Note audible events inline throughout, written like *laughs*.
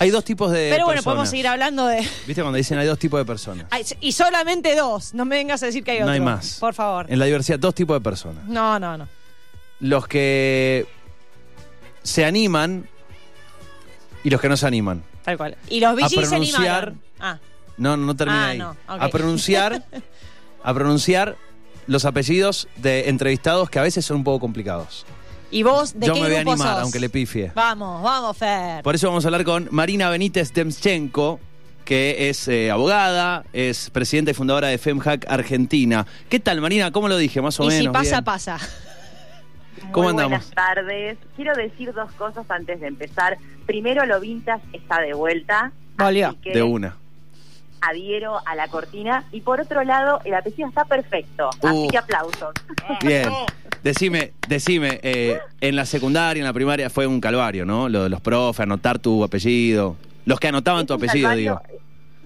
Hay dos tipos de Pero bueno, personas. podemos seguir hablando de. ¿Viste cuando dicen hay dos tipos de personas? Y solamente dos. No me vengas a decir que hay no otro. hay más. Por favor. En la diversidad, dos tipos de personas. No, no, no. Los que se animan y los que no se animan. Tal cual. Y los VGs se animaron. Ah, No, no, no termina Ah, ahí. no. A pronunciar, *laughs* a pronunciar los apellidos de entrevistados que a veces son un poco complicados. ¿Y vos de Yo qué me voy a animar, sos? aunque le pifie. Vamos, vamos, Fer. Por eso vamos a hablar con Marina Benítez Demschenko, que es eh, abogada, es presidenta y fundadora de FemHack Argentina. ¿Qué tal, Marina? ¿Cómo lo dije? Más o y menos. si pasa, bien? pasa. *laughs* ¿Cómo Muy andamos? Buenas tardes. Quiero decir dos cosas antes de empezar. Primero, lo vintage está de vuelta. Que De una. Adhiero a la cortina. Y por otro lado, el apellido está perfecto. Uh. Así que aplausos. Bien. Decime, decime, eh, en la secundaria, en la primaria fue un calvario, ¿no? Lo de los profes, anotar tu apellido. Los que anotaban tu apellido, calvario- digo.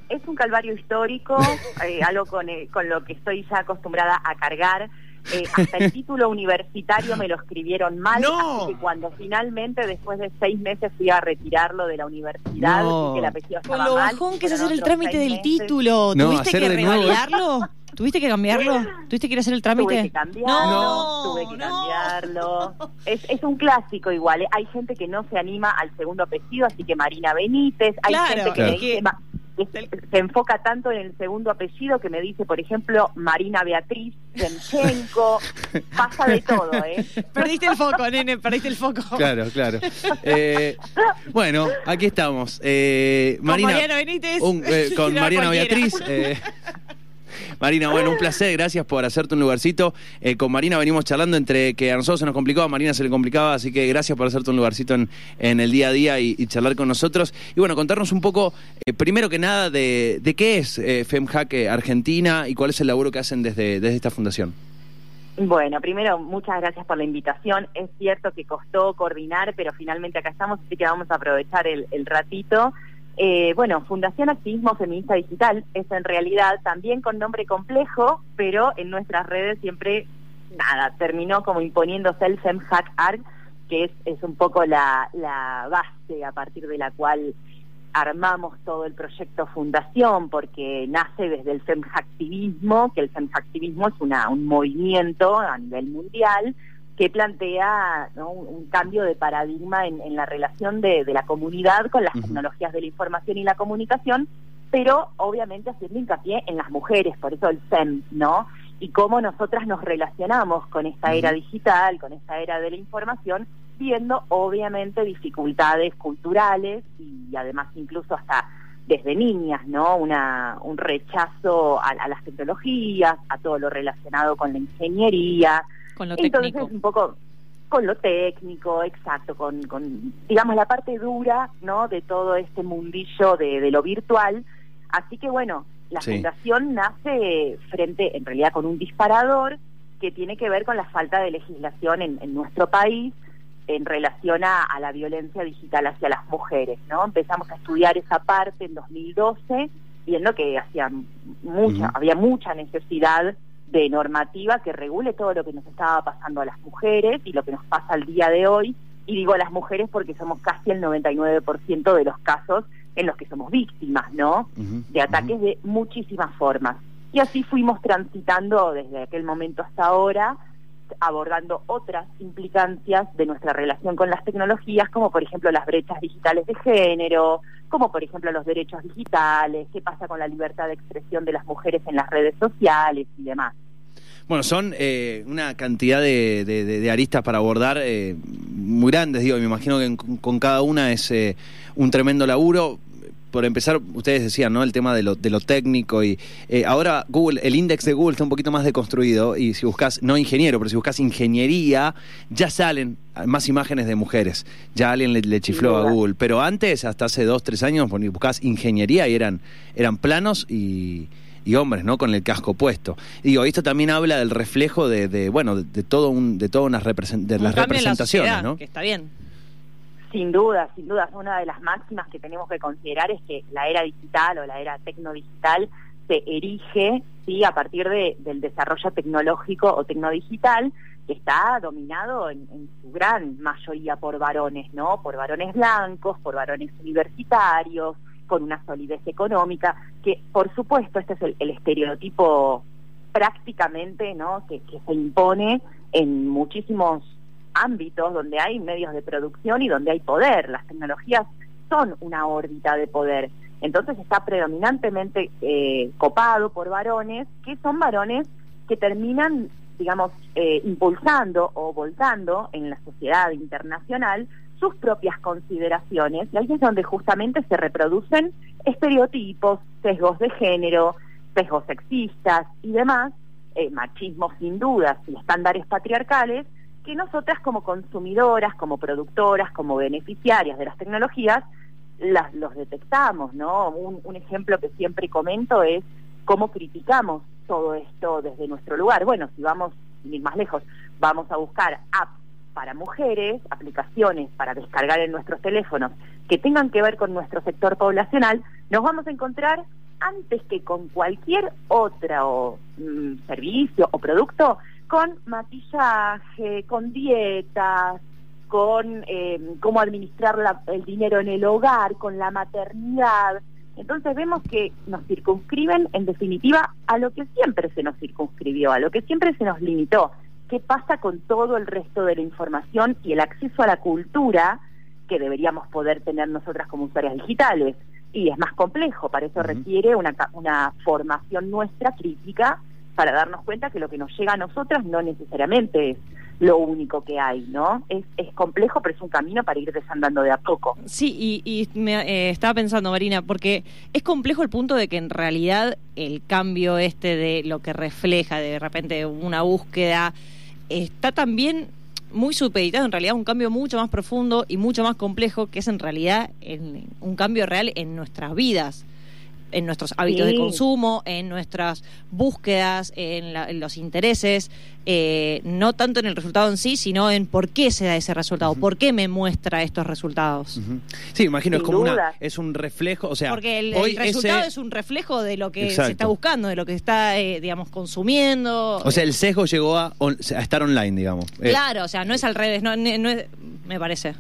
Es un calvario histórico, *laughs* eh, algo con, eh, con lo que estoy ya acostumbrada a cargar. Eh, hasta el título universitario me lo escribieron mal, ¡No! así que cuando finalmente, después de seis meses, fui a retirarlo de la universidad, No. que el apellido Con estaba lo mal, bajón que es hacer el trámite del meses. título. No, ¿Tuviste que revalidarlo? ¿Tuviste que cambiarlo? ¿Tuviste que ir a hacer el trámite? Tuve que cambiarlo, No, tuve que no. cambiarlo. Es, es un clásico igual. ¿eh? Hay gente que no se anima al segundo apellido, así que Marina Benítez. Hay Claro, gente que Claro. me dice, ma- que se, se enfoca tanto en el segundo apellido que me dice, por ejemplo, Marina Beatriz Zemchenko. *laughs* Pasa de todo, ¿eh? Perdiste el foco, nene, perdiste el foco. Claro, claro. Eh, bueno, aquí estamos. Eh, Con Marina, Mariano Benítez. un- eh, con *laughs* No, Mariana cualquiera. Beatriz. *laughs* Marina, bueno, un placer, gracias por hacerte un lugarcito. Eh, con Marina venimos charlando entre que a nosotros se nos complicaba, a Marina se le complicaba, así que gracias por hacerte un lugarcito en, en el día a día y, y charlar con nosotros. Y bueno, contarnos un poco, eh, primero que nada, de, de qué es eh, FemHack eh, Argentina y cuál es el laburo que hacen desde, desde esta fundación. Bueno, primero, muchas gracias por la invitación. Es cierto que costó coordinar, pero finalmente acá estamos, así que vamos a aprovechar el, el ratito. Eh, bueno, Fundación Activismo Feminista Digital es en realidad también con nombre complejo, pero en nuestras redes siempre, nada, terminó como imponiéndose el FemHack Art, que es, es un poco la, base a partir de la cual armamos todo el proyecto Fundación porque nace desde el femhacktivismo, que el femhacktivismo es una, un movimiento a nivel mundial que plantea ¿no? un, un cambio de paradigma en, en la relación de, de la comunidad con las tecnologías de la información y la comunicación, pero obviamente haciendo hincapié en las mujeres, por eso el FEM, ¿no? Y cómo nosotras nos relacionamos con esta era digital, con esta era de la información, viendo obviamente dificultades culturales y además incluso hasta desde niñas, ¿no? Una, un rechazo a, a las tecnologías, a todo lo relacionado con la ingeniería. Con lo Entonces, técnico. un poco con lo técnico, exacto, con, con, digamos, la parte dura, ¿no? De todo este mundillo de, de lo virtual. Así que, bueno, la Sí. fundación nace frente, en realidad, con un disparador que tiene que ver con la falta de legislación en, en nuestro país en relación a, a la violencia digital hacia las mujeres, ¿no? Empezamos a estudiar esa parte en 2012, viendo que hacía mucha, había mucha necesidad de normativa que regule todo lo que nos estaba pasando a las mujeres y lo que nos pasa al día de hoy. Y digo a las mujeres porque somos casi el 99% de los casos en los que somos víctimas, ¿no? De ataques de muchísimas formas. Y así fuimos transitando desde aquel momento hasta ahora, abordando otras implicancias de nuestra relación con las tecnologías, como por ejemplo las brechas digitales de género, como por ejemplo los derechos digitales, qué pasa con la libertad de expresión de las mujeres en las redes sociales y demás. Bueno, son eh, una cantidad de, de- de- de aristas para abordar eh, muy grandes, digo, y me imagino que con, con cada una es eh, un tremendo laburo. Por empezar, ustedes decían, ¿no? El tema de lo, de lo técnico y eh, ahora Google, el índice de Google está un poquito más deconstruido y si buscas, no ingeniero, pero si buscas ingeniería, ya salen más imágenes de mujeres. Ya alguien le, le chifló a. Google. Pero antes, hasta hace dos, tres años, buscas ingeniería y eran, eran planos y, y hombres, ¿no? Con el casco puesto. Y digo, esto también habla del reflejo de, de, bueno, de, de todo un, de todas unas de Un las en la representaciones, sociedad, ¿no? Que está bien. Sin duda, sin duda, una de las máximas que tenemos que considerar es que la era digital o la era tecnodigital se erige sí a partir de, del desarrollo tecnológico o tecnodigital que está dominado en, en, su gran mayoría por varones, ¿no? Por varones blancos, por varones universitarios, con una solidez económica, que por supuesto este es el, estereotipo prácticamente, ¿no? Que, se impone en muchísimos ámbitos donde hay medios de producción y donde hay poder. Las tecnologías son una órbita de poder. Entonces está predominantemente eh, copado por varones, que son varones que terminan, digamos, eh, impulsando o voltando en la sociedad internacional sus propias consideraciones, y ahí es donde justamente se reproducen estereotipos, sesgos de género, sesgos sexistas y demás, eh, machismo sin dudas y estándares patriarcales, que nosotras como consumidoras, como productoras, como beneficiarias de las tecnologías, las, los detectamos, ¿no? Un, ejemplo que siempre comento es cómo criticamos todo esto desde nuestro lugar. Bueno, si vamos, ir más lejos, vamos a buscar apps para mujeres, aplicaciones para descargar en nuestros teléfonos que tengan que ver con nuestro sector poblacional, nos vamos a encontrar antes que con cualquier otro mm, servicio o producto, con maquillaje, con dietas, con eh, cómo administrar la, el dinero en el hogar, con la maternidad. Entonces vemos que nos circunscriben, en definitiva, a lo que siempre se nos circunscribió, a lo que siempre se nos limitó. ¿Qué pasa con todo el resto de la información y el acceso a la cultura que deberíamos poder tener nosotras como usuarias digitales? Y es más complejo, para eso uh -huh. requiere una, una formación nuestra crítica para darnos cuenta que lo que nos llega a nosotras no necesariamente es lo único que hay, ¿no? Es, es complejo, pero es un camino para ir desandando de a poco. Sí, y, y me eh, estaba pensando, Marina, porque es complejo el punto de que en realidad el cambio este de lo que refleja de repente una búsqueda está también muy supeditado en realidad un cambio mucho más profundo y mucho más complejo que es en realidad un cambio real en nuestras vidas en nuestros hábitos sí. de consumo, en nuestras búsquedas, en, la, en los intereses, eh, no tanto en el resultado en sí, sino en por qué se da ese resultado, uh -huh. por qué me muestra estos resultados. Uh -huh. Sí, imagino, Sin es como duda. una, es un reflejo, o sea, porque el, el resultado ese... es un reflejo de lo que Exacto. se está buscando, de lo que está, eh, digamos, consumiendo. O sea, el sesgo llegó a, a estar online, digamos. Eh, claro, o sea, no es al revés, no, no es, me parece.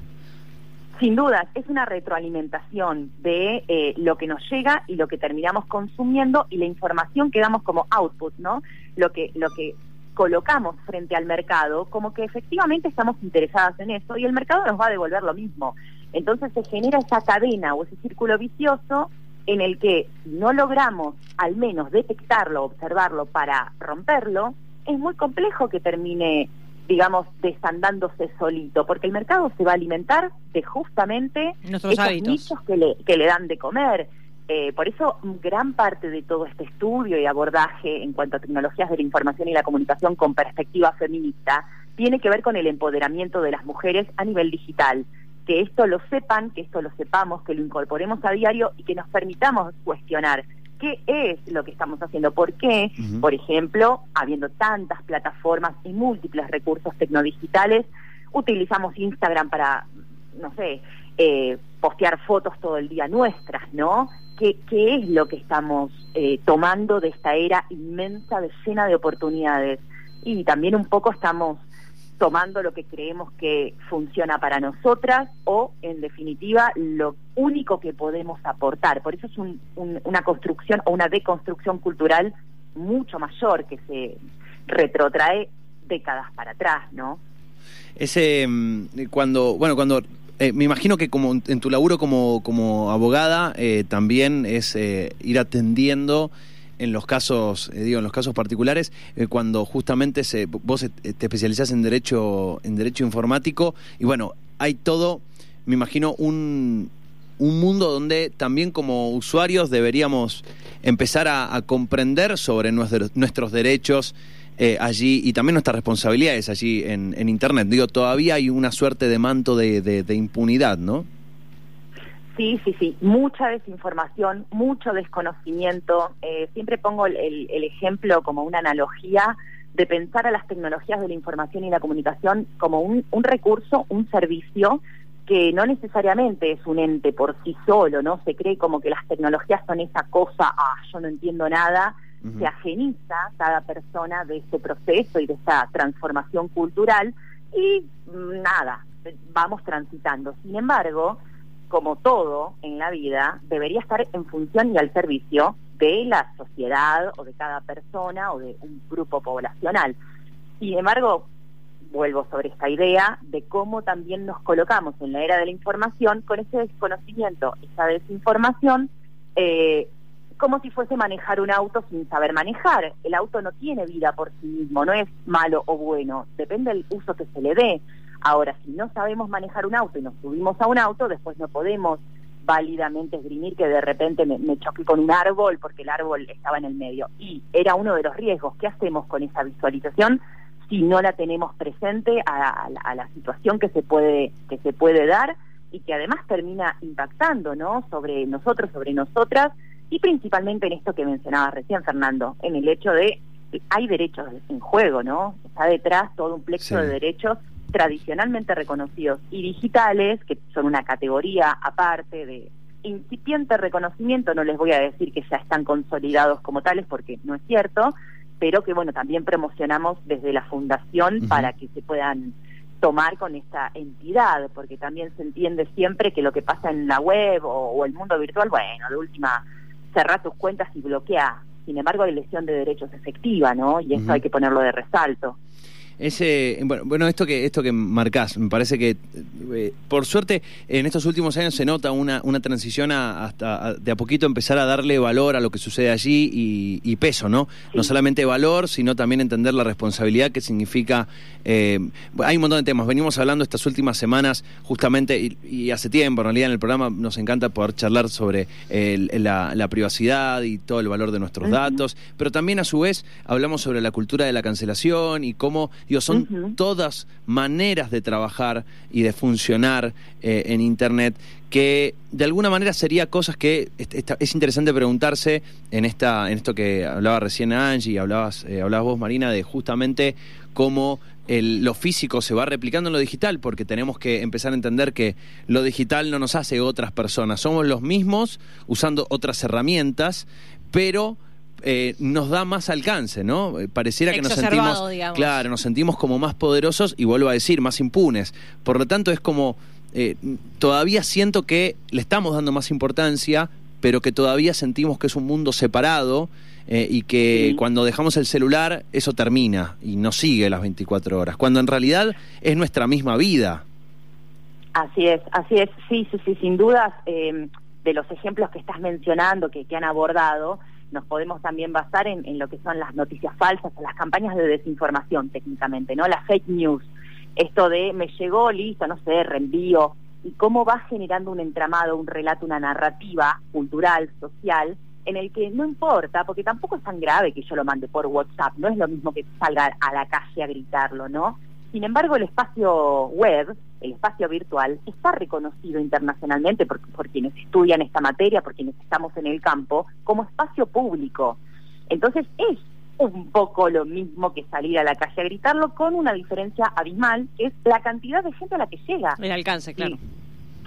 Sin duda, es una retroalimentación de eh, lo que nos llega y lo que terminamos consumiendo y la información que damos como output, ¿no? Lo que, lo que colocamos frente al mercado, como que efectivamente estamos interesadas en eso y el mercado nos va a devolver lo mismo. Entonces se genera esa cadena o ese círculo vicioso en el que no logramos al menos detectarlo, observarlo para romperlo, es muy complejo que termine digamos, desandándose solito, porque el mercado se va a alimentar de justamente Nuestros esos hábitos. nichos que le, que le dan de comer. Eh, por eso, gran parte de todo este estudio y abordaje en cuanto a tecnologías de la información y la comunicación con perspectiva feminista tiene que ver con el empoderamiento de las mujeres a nivel digital. Que esto lo sepan, que esto lo sepamos, que lo incorporemos a diario y que nos permitamos cuestionar qué es lo que estamos haciendo, por qué, uh -huh. por ejemplo, habiendo tantas plataformas y múltiples recursos tecnodigitales, utilizamos Instagram para, no sé, eh, postear fotos todo el día nuestras, ¿no? ¿Qué, qué es lo que estamos eh, tomando de esta era inmensa, de llena de oportunidades? Y también un poco estamos tomando lo que creemos que funciona para nosotras o, en definitiva, lo único que podemos aportar. Por eso es un, un, una construcción o una deconstrucción cultural mucho mayor que se retrotrae décadas para atrás, ¿no? Ese, cuando, bueno, cuando eh, me imagino que como en tu laburo como, como abogada eh, también es eh, ir atendiendo en los casos, eh, digo, en los casos particulares, eh, cuando justamente se, vos te especializás en derecho, en derecho informático, y bueno, hay todo, me imagino, un, un mundo donde también como usuarios deberíamos empezar a, comprender sobre nuestros, nuestros derechos eh, allí y también nuestras responsabilidades allí en, en, Internet. Digo, todavía hay una suerte de manto de, de impunidad, ¿no? Sí, sí, sí, mucha desinformación, mucho desconocimiento. Eh, siempre pongo el, el, el, ejemplo como una analogía de pensar a las tecnologías de la información y la comunicación como un, un recurso, un servicio que no necesariamente es un ente por sí solo, ¿no? Se cree como que las tecnologías son esa cosa, ah, yo no entiendo nada, se ageniza cada persona de este proceso y de esta transformación cultural y mm, nada, vamos transitando. Sin embargo, como todo en la vida, debería estar en función y al servicio de la sociedad o de cada persona o de un grupo poblacional. Sin embargo, vuelvo sobre esta idea de cómo también nos colocamos en la era de la información con ese desconocimiento, esa desinformación, eh, como si fuese manejar un auto sin saber manejar. El auto no tiene vida por sí mismo, no es malo o bueno, depende del uso que se le dé. Ahora, si no sabemos manejar un auto y nos subimos a un auto, después no podemos válidamente esgrimir que de repente me, me, choqué con un árbol porque el árbol estaba en el medio. Y era uno de los riesgos. ¿Qué hacemos con esa visualización? si no la tenemos presente a, la situación que se puede que se puede dar y que además termina impactando no sobre nosotros sobre nosotras y principalmente en esto que mencionaba recién Fernando en el hecho de hay derechos en juego no está detrás todo un plexo de derechos tradicionalmente reconocidos y digitales que son una categoría aparte de incipiente reconocimiento no les voy a decir que ya están consolidados como tales porque no es cierto pero que bueno, también promocionamos desde la fundación para que se puedan tomar con esta entidad, porque también se entiende siempre que lo que pasa en la web o, el mundo virtual, bueno, de última, cerra tus cuentas y bloquea. Sin embargo, hay lesión de derechos efectiva, ¿no? Y eso hay que ponerlo de resalto. Ese, bueno, bueno, esto que esto que marcás, me parece que eh, por suerte en estos últimos años se nota una, una transición a, hasta de a poquito empezar a darle valor a lo que sucede allí y, peso, ¿no? No solamente valor, sino también entender la responsabilidad que significa. Eh, hay un montón de temas. Venimos hablando estas últimas semanas, justamente, y, hace tiempo, en realidad, en el programa nos encanta poder charlar sobre la, privacidad y todo el valor de nuestros datos, pero también a su vez hablamos sobre la cultura de la cancelación y cómo son todas maneras de trabajar y de funcionar eh, en Internet que de alguna manera sería cosas que es interesante preguntarse en esta en esto que hablaba recién Angie y hablabas, eh, hablabas vos Marina de justamente cómo el, lo físico se va replicando en lo digital, porque tenemos que empezar a entender que lo digital no nos hace otras personas, somos los mismos usando otras herramientas, pero eh, nos da más alcance, ¿no? Eh, pareciera que nos sentimos, claro, nos sentimos como más poderosos y vuelvo a decir, más impunes. Por lo tanto, es como eh, todavía siento que le estamos dando más importancia, pero que todavía sentimos que es un mundo separado y que cuando dejamos el celular eso termina y no sigue las 24 horas, cuando en realidad es nuestra misma vida. Así es, así es, sí, sí, sí, sin dudas, de los ejemplos que estás mencionando, que, que han abordado, nos podemos también basar en, lo que son las noticias falsas, las campañas de desinformación técnicamente, ¿no? Las fake news. Esto de me llegó, listo, no sé, reenvío, y cómo va generando un entramado, un relato, una narrativa cultural, social, en el que no importa, porque tampoco es tan grave que yo lo mande por WhatsApp, no es lo mismo que salga a la calle a gritarlo, ¿no? Sin embargo, el espacio web, el espacio virtual, está reconocido internacionalmente por, quienes estudian esta materia, por quienes estamos en el campo, como espacio público. Entonces es un poco lo mismo que salir a la calle a gritarlo, con una diferencia abismal, que es la cantidad de gente a la que llega. El alcance, claro.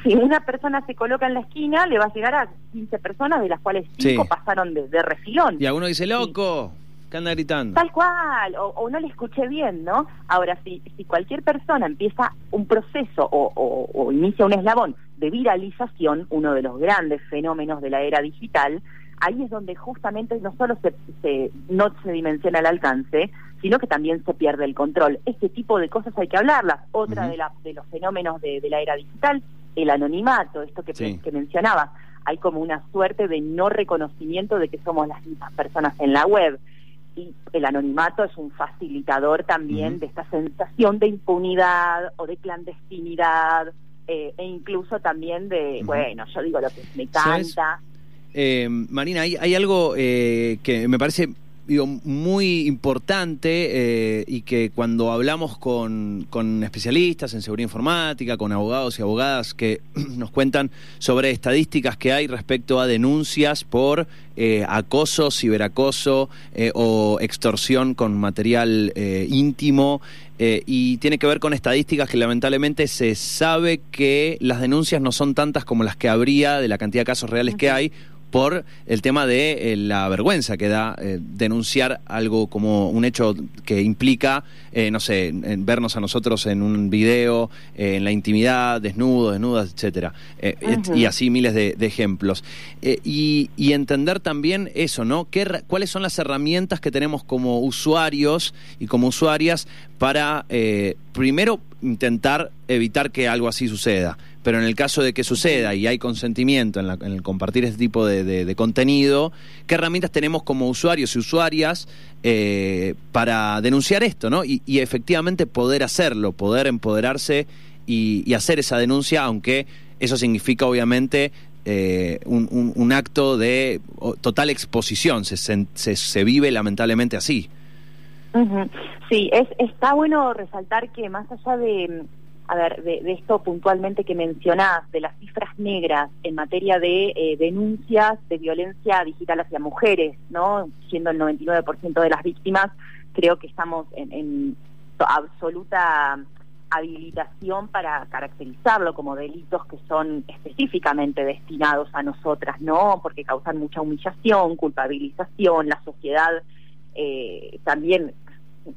Si una persona se coloca en la esquina, le va a llegar a 15 personas, de las cuales 5 pasaron de, de, refilón. Y alguno dice, loco anda gritando. Tal cual, o, no le escuché bien, ¿no? Ahora, si, si cualquier persona empieza un proceso o, inicia un eslabón de viralización, uno de los grandes fenómenos de la era digital, ahí es donde justamente no solo se, no se dimensiona el alcance, sino que también se pierde el control. Este tipo de cosas hay que hablarlas. Otra de, la, de los fenómenos de, la era digital, el anonimato, esto que, que mencionabas. Hay como una suerte de no reconocimiento de que somos las mismas personas en la web y el anonimato es un facilitador también de esta sensación de impunidad o de clandestinidad eh, e incluso también de, bueno, yo digo lo que me canta. Eh, Marina, hay, hay algo eh, que me parece digo, muy importante y que cuando hablamos con, con, especialistas en seguridad informática, con abogados y abogadas que *clears throat* nos cuentan sobre estadísticas que hay respecto a denuncias por eh, acoso, ciberacoso eh, o extorsión con material eh, íntimo. y tiene que ver con estadísticas que lamentablemente se sabe que las denuncias no son tantas como las que habría de la cantidad de casos reales que hay, por el tema de eh, la vergüenza que da eh, denunciar algo como un hecho que implica, eh, no sé, en vernos a nosotros en un video, en la intimidad, desnudos, desnudas, etcétera, y así miles de, ejemplos. Y, y, entender también eso, ¿no? ¿Qué, ¿Cuáles son las herramientas que tenemos como usuarios y como usuarias para, primero, intentar evitar que algo así suceda? Pero en el caso de que suceda y hay consentimiento en, el compartir este tipo de, contenido, ¿qué herramientas tenemos como usuarios y usuarias eh, para denunciar esto, ¿no? Y, efectivamente poder hacerlo, poder empoderarse y, hacer esa denuncia, aunque eso significa obviamente eh, un, acto de total exposición, se, se, vive lamentablemente así. Sí, es, está bueno resaltar que más allá de a ver, de, esto puntualmente que mencionás, de las cifras negras en materia de eh, denuncias de violencia digital hacia mujeres, ¿no? Siendo el 99% de las víctimas, creo que estamos en, absoluta habilitación para caracterizarlo como delitos que son específicamente destinados a nosotras, ¿no? Porque causan mucha humillación, culpabilización, la sociedad eh, también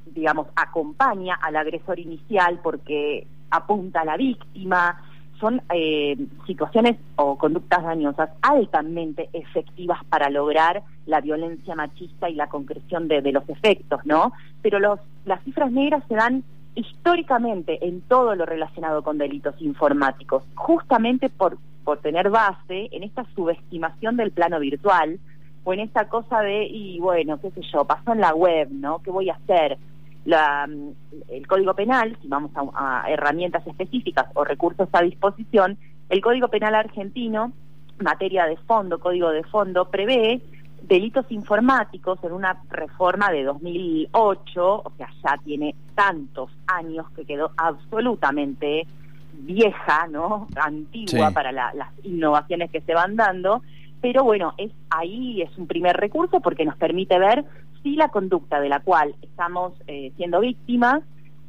digamos, acompaña al agresor inicial porque apunta a la víctima, son eh, situaciones o conductas dañosas altamente efectivas para lograr la violencia machista y la concreción de, los efectos, ¿no? Pero los, las cifras negras se dan históricamente en todo lo relacionado con delitos informáticos, justamente por, por tener base en esta subestimación del plano virtual o en esta cosa de, y bueno, qué sé yo, pasó en la web, ¿no? ¿Qué voy a hacer? La, el Código Penal, si vamos a, herramientas específicas o recursos a disposición, el Código Penal argentino, materia de fondo, código de fondo, prevé delitos informáticos en una reforma de 2008, o sea, ya tiene tantos años que quedó absolutamente vieja, ¿no? Antigua para las innovaciones que se van dando, pero bueno, es ahí es un primer recurso porque nos permite ver si la conducta de la cual estamos eh, siendo víctimas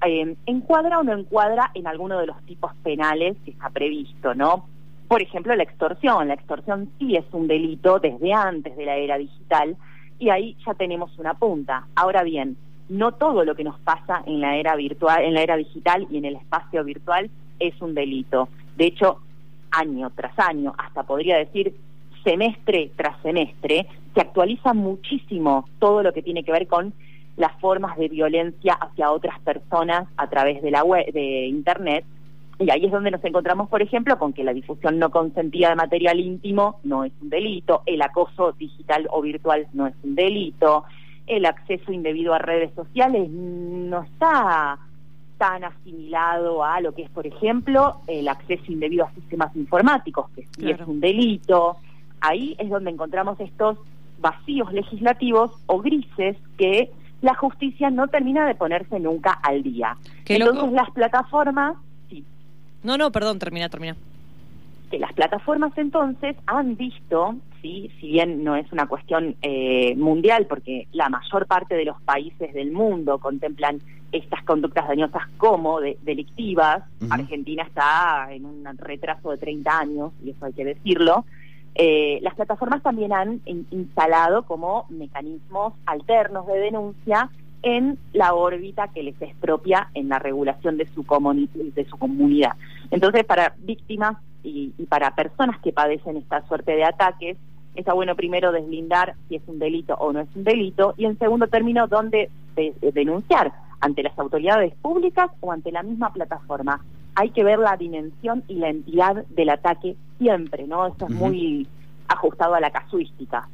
eh, encuadra o no encuadra en alguno de los tipos penales que está previsto, ¿no? Por ejemplo, la extorsión. La extorsión sí es un delito desde antes de la era digital y ahí ya tenemos una punta. Ahora bien, no todo lo que nos pasa en la era virtual, en la era digital y en el espacio virtual es un delito. De hecho, año tras año, hasta podría decir semestre tras semestre, se actualiza muchísimo todo lo que tiene que ver con las formas de violencia hacia otras personas a través de la web, de internet. Y ahí es donde nos encontramos, por ejemplo, con que la difusión no consentida de material íntimo no es un delito, el acoso digital o virtual no es un delito, el acceso indebido a redes sociales no está tan asimilado a lo que es, por ejemplo, el acceso indebido a sistemas informáticos, que sí es un delito, ahí es donde encontramos estos vacíos legislativos o grises que la justicia no termina de ponerse nunca al día. Entonces las plataformas, sí. No, no, perdón, termina, termina. Que las plataformas entonces han visto, sí, si bien no es una cuestión eh, mundial, porque la mayor parte de los países del mundo contemplan estas conductas dañosas como delictivas, Argentina está en un retraso de 30 años, y eso hay que decirlo, eh, las plataformas también han instalado como mecanismos alternos de denuncia en la órbita que les es propia en la regulación de su, de su comunidad. Entonces, para víctimas y, para personas que padecen esta suerte de ataques, está bueno primero deslindar si es un delito o no es un delito y en segundo término dónde denunciar ante las autoridades públicas o ante la misma plataforma hay que ver la dimensión y la entidad del ataque siempre, ¿no? Esto es muy ajustado a la casuística.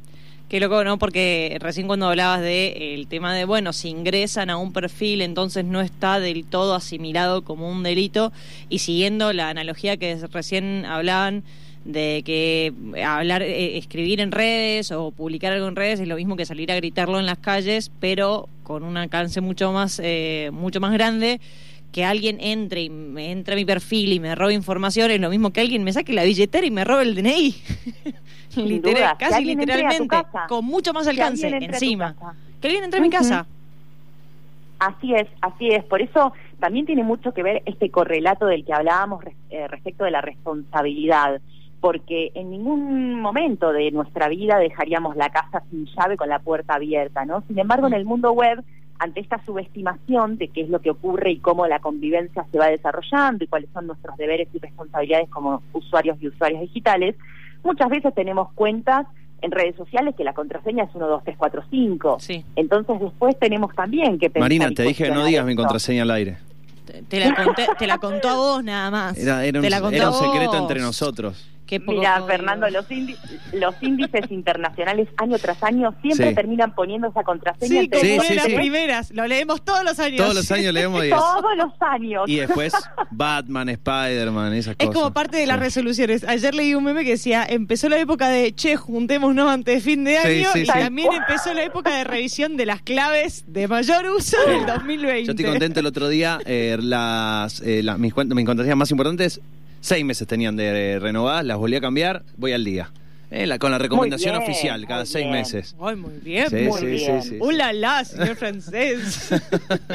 Qué loco, ¿no? Porque recién cuando hablabas de el tema de, bueno, si ingresan a un perfil, entonces no está del todo asimilado como un delito. Y siguiendo la analogía que recién hablaban de que hablar, eh, escribir en redes o publicar algo en redes es lo mismo que salir a gritarlo en las calles, pero con un alcance mucho más, eh, mucho más grande que alguien entre y me entre a mi perfil y me robe información es lo mismo que alguien me saque la billetera y me robe el DNI. *laughs* Literal, casi literalmente, con mucho más alcance encima. Que alguien entre a mi casa. Así es, así es. Por eso también tiene mucho que ver este correlato del que hablábamos eh, respecto de la responsabilidad. porque en ningún momento de nuestra vida dejaríamos la casa sin llave con la puerta abierta, ¿no? Sin embargo, en el mundo web, ante esta subestimación de qué es lo que ocurre y cómo la convivencia se va desarrollando y cuáles son nuestros deberes y responsabilidades como usuarios y usuarias digitales, muchas veces tenemos cuentas en redes sociales que la contraseña es 1, 2, 3, 4, 5. Sí. Entonces después tenemos también que pensar... Marina, te dije que no digas mi contraseña al aire. Te, te la conté- te la contó a vos nada más. Era, era un, te la contó era un a secreto entre nosotros. Qué poco Mira. Fernando, los, indi- los índices internacionales año tras año siempre Sí. terminan poniendo esa contraseña. Sí, como Sí, una sí, de las sí. primeras. Lo leemos todos los años. Todos los años leemos y es- Todos los años. Y después Batman, Spider-Man, esas Es cosas. como parte de las Sí. resoluciones. Ayer leí un meme que decía, empezó la época de, che, juntémonos antes de fin de año sí, y sí. también empezó la época de revisión de las claves de mayor uso Sí. del 2020. Yo estoy contento el otro día, eh, las, eh, la- mis, mis contraseñas más importantes, seis meses tenían de renovadas, las volví a cambiar, voy al día. Eh, la- con la recomendación bien, oficial, cada seis bien. meses. Ay, muy bien. Sí, muy sí, bien. sí, sí, sí. ¡Hola, la, *laughs* señor francés!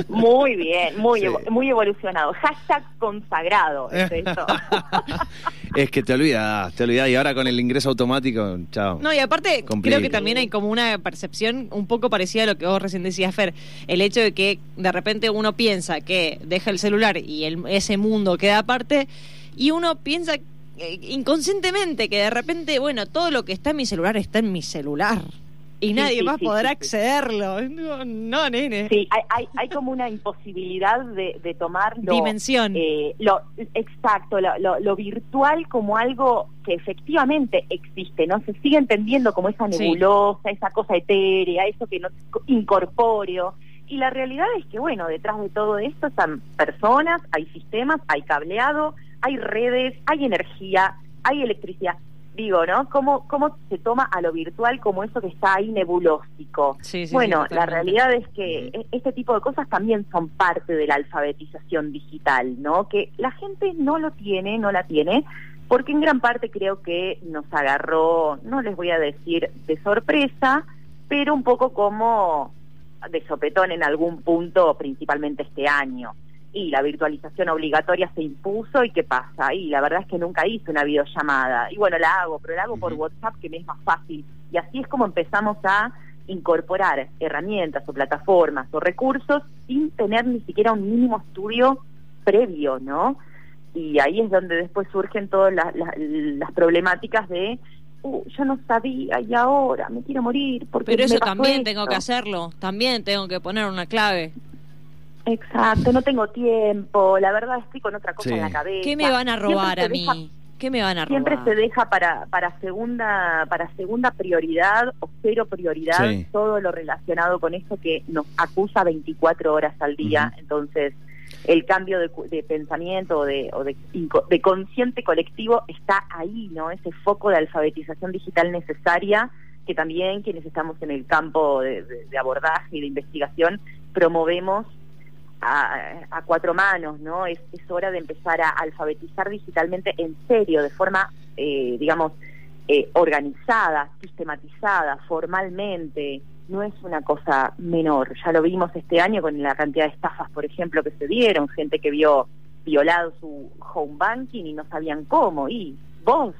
Muy bien, muy, Sí. evo- muy evolucionado. Hashtag consagrado es *laughs* es que te olvidas, te olvidas. Y ahora con el ingreso automático, chao. No, y aparte, creo que también hay como una percepción un poco parecida a lo que vos recién decías, Fer. El hecho de que de repente uno piensa que deja el celular y el- ese mundo queda aparte, y uno piensa eh, inconscientemente que de repente, bueno, todo lo que está en mi celular está en mi celular. Y Sí, nadie sí, más sí, podrá accederlo. No, no, nene. Sí, hay, hay, hay como una imposibilidad de, de tomar lo, Dimensión. eh, lo exacto, lo, lo- lo virtual como algo que efectivamente existe, ¿no? Se sigue entendiendo como esa nebulosa, esa cosa etérea, eso que no incorpóreo. Y la realidad es que, bueno, detrás de todo esto están personas, hay sistemas, hay cableado, hay redes, hay energía, hay electricidad. Digo, ¿no? ¿Cómo, cómo se toma a lo virtual como eso que está ahí nebulósico? Sí, sí, sí, bueno, la realidad es que e- este tipo de cosas también son parte de la alfabetización digital, ¿no? Que la gente no lo tiene, no la tiene, porque en gran parte creo que nos agarró, no les voy a decir de sorpresa, pero un poco como de sopetón en algún punto, principalmente este año. Y la virtualización obligatoria se impuso y ¿qué pasa? Y la verdad es que nunca hice una videollamada. Y bueno, la hago, pero la hago por. WhatsApp que me es más fácil. Y así es como empezamos a incorporar herramientas o plataformas o recursos sin tener ni siquiera un mínimo estudio previo, ¿no? Y ahí es donde después surgen todas las, las- las problemáticas de, uh, yo no sabía y ahora me quiero morir porque Pero me eso pasó también esto". tengo que hacerlo. También tengo que poner una clave. Exacto, no tengo tiempo, la verdad estoy con otra cosa Sí. en la cabeza. ¿Qué me van a Siempre robar se a mí? deja- ¿Qué me van a robar? Siempre se deja para, para segunda para segunda prioridad o cero prioridad Sí. todo lo relacionado con esto que nos acusa 24 horas al día. Entonces, el cambio de, cu- de pensamiento o de, o de, consciente colectivo está ahí, ¿no? Ese foco de alfabetización digital necesaria que también quienes estamos en el campo de, de- de abordaje y de investigación promovemos a, cuatro manos, ¿no? Es, hora de empezar a alfabetizar digitalmente en serio, de forma, eh, digamos, eh, organizada, sistematizada, formalmente. No es una cosa menor. Ya lo vimos este año con la cantidad de estafas, por ejemplo, que se dieron, gente que vio violado su home banking y no sabían cómo. Y vos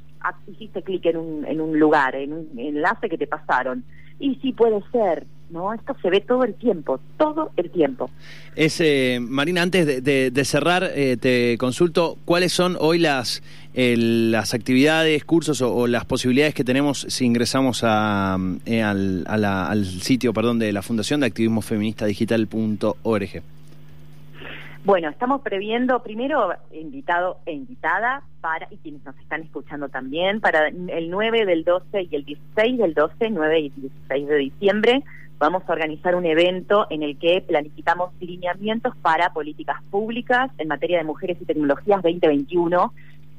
hiciste clic en un, en un lugar, en un enlace que te pasaron. Y sí puede ser, ¿no? Esto se ve todo el tiempo, todo el tiempo. Es, eh, Marina, antes de, de- cerrar, eh, te consulto cuáles son hoy las, eh, las actividades, cursos o, las posibilidades que tenemos si ingresamos a, eh, al, al sitio perdón, de la Fundación de Activismo Feminista Digital.org. Bueno, estamos previendo primero invitado e invitada para, y quienes nos están escuchando también, para el 9 del 12 y el 16 del 12, 9 y 16 de diciembre, vamos a organizar un evento en el que planificamos lineamientos para políticas públicas en materia de mujeres y tecnologías 2021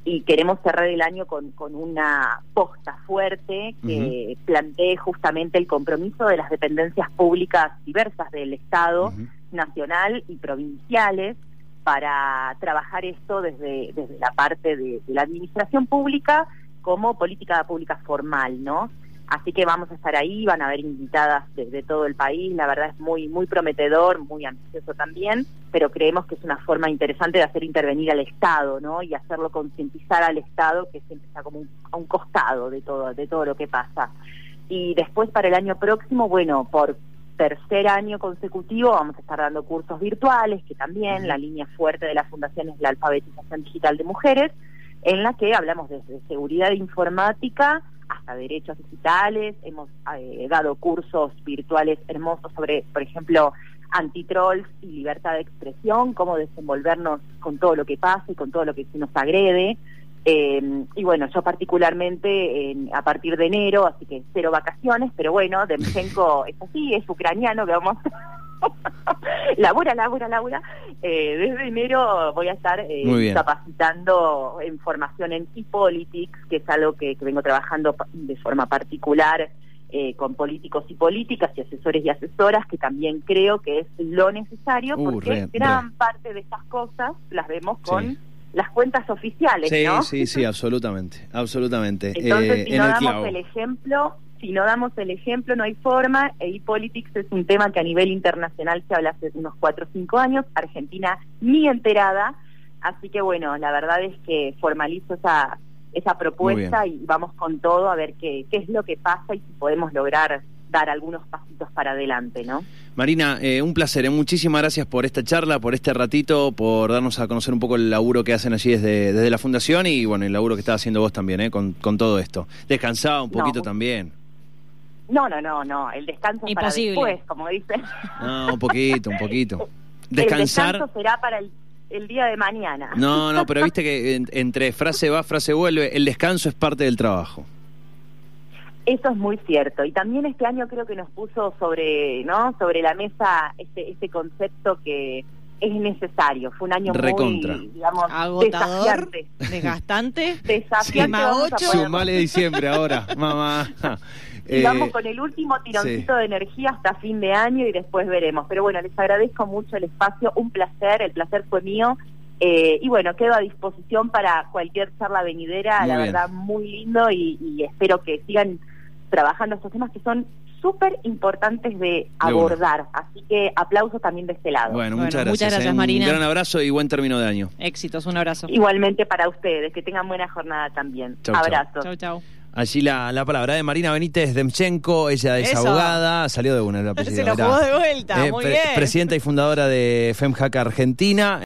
y queremos cerrar el año con, con una posta fuerte que plantee justamente el compromiso de las dependencias públicas diversas del Estado. Nacional y provinciales para trabajar esto desde, desde la parte de, la administración pública como política pública formal, ¿no? Así que vamos a estar ahí, van a haber invitadas de, todo el país, la verdad es muy, muy prometedor, muy ambicioso también, pero creemos que es una forma interesante de hacer intervenir al Estado, ¿no? Y hacerlo concientizar al Estado, que siempre está como a un costado de todo, de todo lo que pasa. Y después para el año próximo, bueno, por tercer año consecutivo vamos a estar dando cursos virtuales, que también la línea fuerte de la Fundación es la alfabetización digital de mujeres, en la que hablamos desde seguridad informática hasta derechos digitales, hemos eh, dado cursos virtuales hermosos sobre, por ejemplo, antitrolls y libertad de expresión, cómo desenvolvernos con todo lo que pasa y con todo lo que se nos agrede. Eh, y bueno, yo particularmente a partir de enero, así que cero vacaciones, pero bueno, Demchenko *laughs* es así, es ucraniano, que vamos *laughs* labura, labura, labura. Eh, desde enero voy a estar eh, capacitando en formación en e-politics, que es algo que, vengo trabajando de forma particular eh, con políticos y políticas y asesores y asesoras, que también creo que es lo necesario, uh, porque gran parte de estas cosas las vemos con... las cuentas oficiales, sí, Sí, sí, absolutamente, absolutamente. Entonces, si no damos el ejemplo, si no damos el ejemplo no hay forma, e politics es un tema que a nivel internacional se habla hace unos cuatro o cinco años, Argentina ni enterada, así que bueno, la verdad es que formalizo esa, esa propuesta y vamos con todo a ver qué, qué es lo que pasa y si podemos lograr dar algunos pasitos para adelante, ¿no? Marina, eh, un placer, ¿eh? muchísimas gracias por esta charla, por este ratito, por darnos a conocer un poco el laburo que hacen allí desde, desde la Fundación y bueno, el laburo que estás haciendo vos también, ¿eh? con, con todo esto. Descansaba un poquito también. No, no, no, no. El descanso es para después, como dicen. No, un poquito, un poquito. *laughs* Descansar. El descanso será para el, día de mañana. No, no, pero *laughs* viste que entre frase va, frase vuelve, el descanso es parte del trabajo. Eso es muy cierto. Y también este año creo que nos puso sobre, ¿no? Sobre la mesa este, este concepto que es necesario. Fue un año muy, digamos, agotador, desgastante, *laughs* desafiante. 8. Sumale diciembre ahora, *laughs* mamá. y vamos eh, con el último tironcito de energía hasta fin de año y después veremos. Pero bueno, les agradezco mucho el espacio, un placer, el placer fue mío. Eh, y bueno, quedo a disposición para cualquier charla venidera, la verdad, muy lindo y, espero que sigan trabajando estos temas que son súper importantes de abordar. Así que aplausos también de este lado. Bueno, muchas gracias. Muchas gracias, Marina. Un gran abrazo y buen término de año. Éxitos, un abrazo. Igualmente para ustedes, que tengan buena jornada también. Abrazo. Chau, chau. Allí la, la, palabra de Marina Benítez Demchenko, ella es abogada, salió de una la Se lo jugó de vuelta, eh, muy bien. Presidenta y fundadora de FEMHAC Argentina.